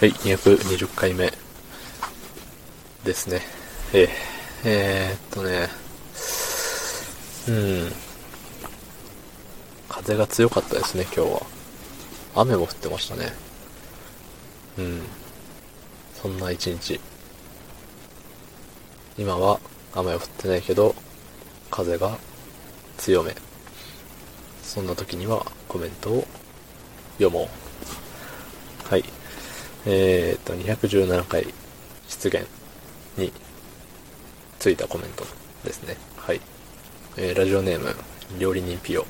はい、220回目ですね。えー、えー、っとね、うん。風が強かったですね、今日は。雨も降ってましたね。うん。そんな一日。今は雨は降ってないけど、風が強め。そんな時にはコメントを読もう。はい。えー、っと、217回出現についたコメントですね。はい。えー、ラジオネーム、料理人ピオ。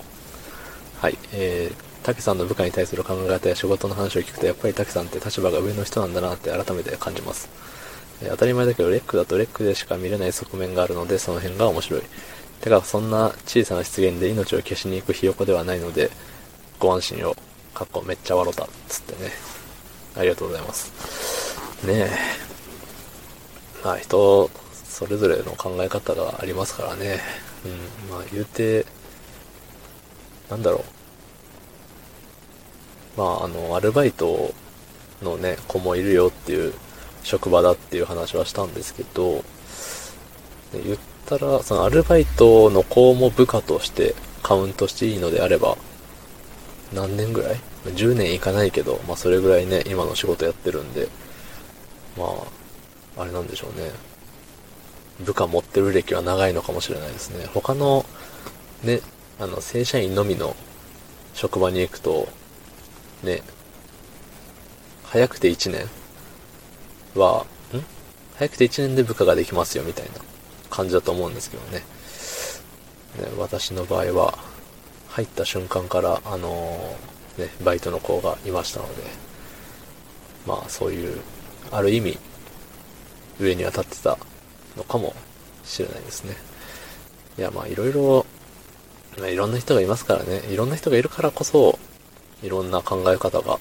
はい。えー、タケさんの部下に対する考え方や仕事の話を聞くと、やっぱりタケさんって立場が上の人なんだなって改めて感じます。えー当たり前だけど、レックだとレックでしか見れない側面があるので、その辺が面白い。てか、そんな小さな失言で命を消しに行くひよこではないので、ご安心を。かっこめっちゃ笑った。つってね。ありがとうございます。ねえ。まあ人、それぞれの考え方がありますからね。うん。まあ言うて、なんだろう。まああの、アルバイトのね、子もいるよっていう職場だっていう話はしたんですけど、言ったら、そのアルバイトの子も部下としてカウントしていいのであれば、何年ぐらい ?10 年いかないけど、まあそれぐらいね、今の仕事やってるんで、まあ、あれなんでしょうね。部下持ってる歴は長いのかもしれないですね。他の、ね、あの、正社員のみの職場に行くと、ね、早くて1年は、ん？早くて1年で部下ができますよみたいな感じだと思うんですけどね。ね私の場合は、入った瞬間から、あのーね、バイトの子がいましたので、まあそういう、ある意味、上には立ってたのかもしれないですね。いや、まあいろいろ、まあいろんな人がいますからね、いろんな人がいるからこそ、いろんな考え方が、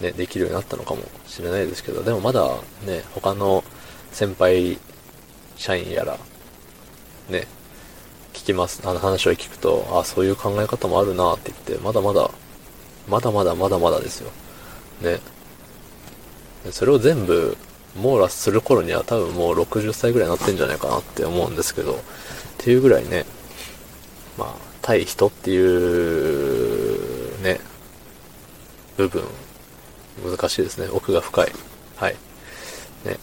ね、できるようになったのかもしれないですけど、でもまだね、他の先輩社員やら、ね、聞きます、あの話を聞くと、あ、そういう考え方もあるなって言って、まだまだ、まだまだまだまだですよ。ね。それを全部網羅する頃には多分もう60歳ぐらいになってんじゃないかなって思うんですけど、っていうぐらいね、まあ、対人っていう、ね、部分、難しいですね。奥が深い。はい。ね。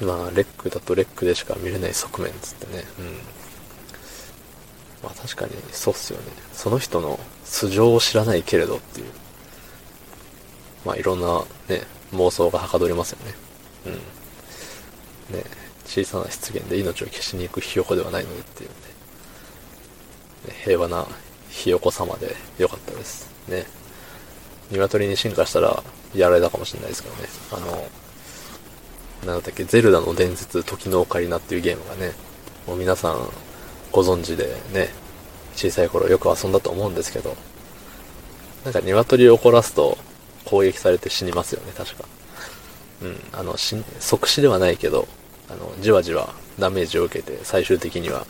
まあ、レックだとレックでしか見れない側面つってね。うん。まあ確かにそうっすよね。その人の素性を知らないけれどっていう。まあいろんなね、妄想がはかどりますよね。うん。ね、小さな失言で命を消しに行くひよこではないのでっていうね。ね平和なひよこ様でよかったです。ね。鶏に進化したらやられたかもしれないですけどね。あの、なんだっけ、ゼルダの伝説、時のオカリナっていうゲームがね、もう皆さんご存知でね、小さい頃よく遊んだと思うんですけど、なんか鶏を怒らすと攻撃されて死にますよね、確か。うん、あの、死即死ではないけど、あの、じわじわダメージを受けて最終的には、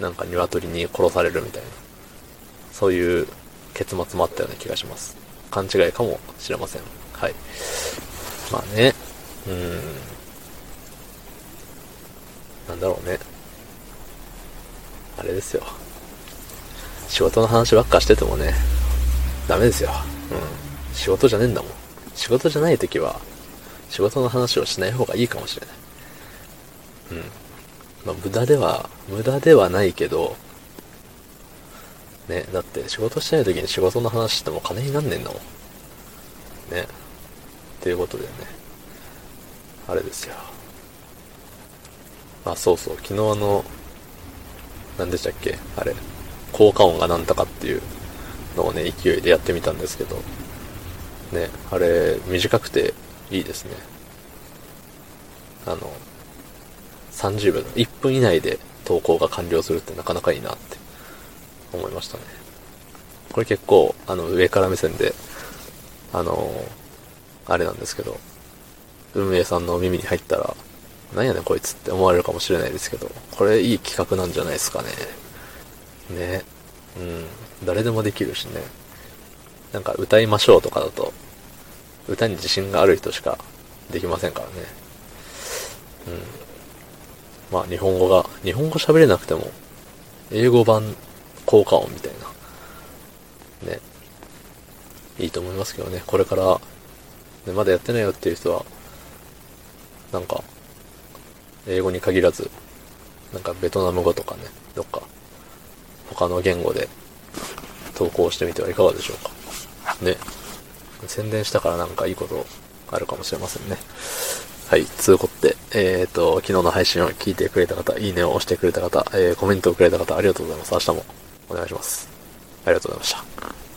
なんか鶏に殺されるみたいな、そういう結末もあったような気がします。勘違いかもしれません。はい。まあね、うーん、なんだろうね。あれですよ。仕事の話ばっかしててもね、ダメですよ。うん。仕事じゃねえんだもん。仕事じゃない時は、仕事の話をしない方がいいかもしれない。うん。まあ、無駄では、無駄ではないけど、ね、だって仕事してない時に仕事の話しても金になんねえんだもん。ね。っていうことでね。あれですよ。あ、そうそう、昨日あの、何でしたっけ？あれ。効果音がなんとかっていうのをね、勢いでやってみたんですけど、ね、あれ、短くていいですね。あの、30秒、1分以内で投稿が完了するってなかなかいいなって思いましたね。これ結構、あの、上から目線で、あの、あれなんですけど、運営さんの耳に入ったら、なんやねんこいつって思われるかもしれないですけど、これいい企画なんじゃないですかね。ね。うん。誰でもできるしね。なんか歌いましょうとかだと、歌に自信がある人しかできませんからね。うん。まあ、日本語が、日本語喋れなくても、英語版効果音みたいな。ね。いいと思いますけどね。これから、ね、まだやってないよっていう人は、なんか、英語に限らず、なんかベトナム語とかね、どっか、他の言語で投稿してみてはいかがでしょうか。ね。宣伝したからなんかいいことあるかもしれませんね。はい。つうことで、えっ、ー、と、昨日の配信を聞いてくれた方、いいねを押してくれた方、えー、コメントをくれた方、ありがとうございます。明日もお願いします。ありがとうございました。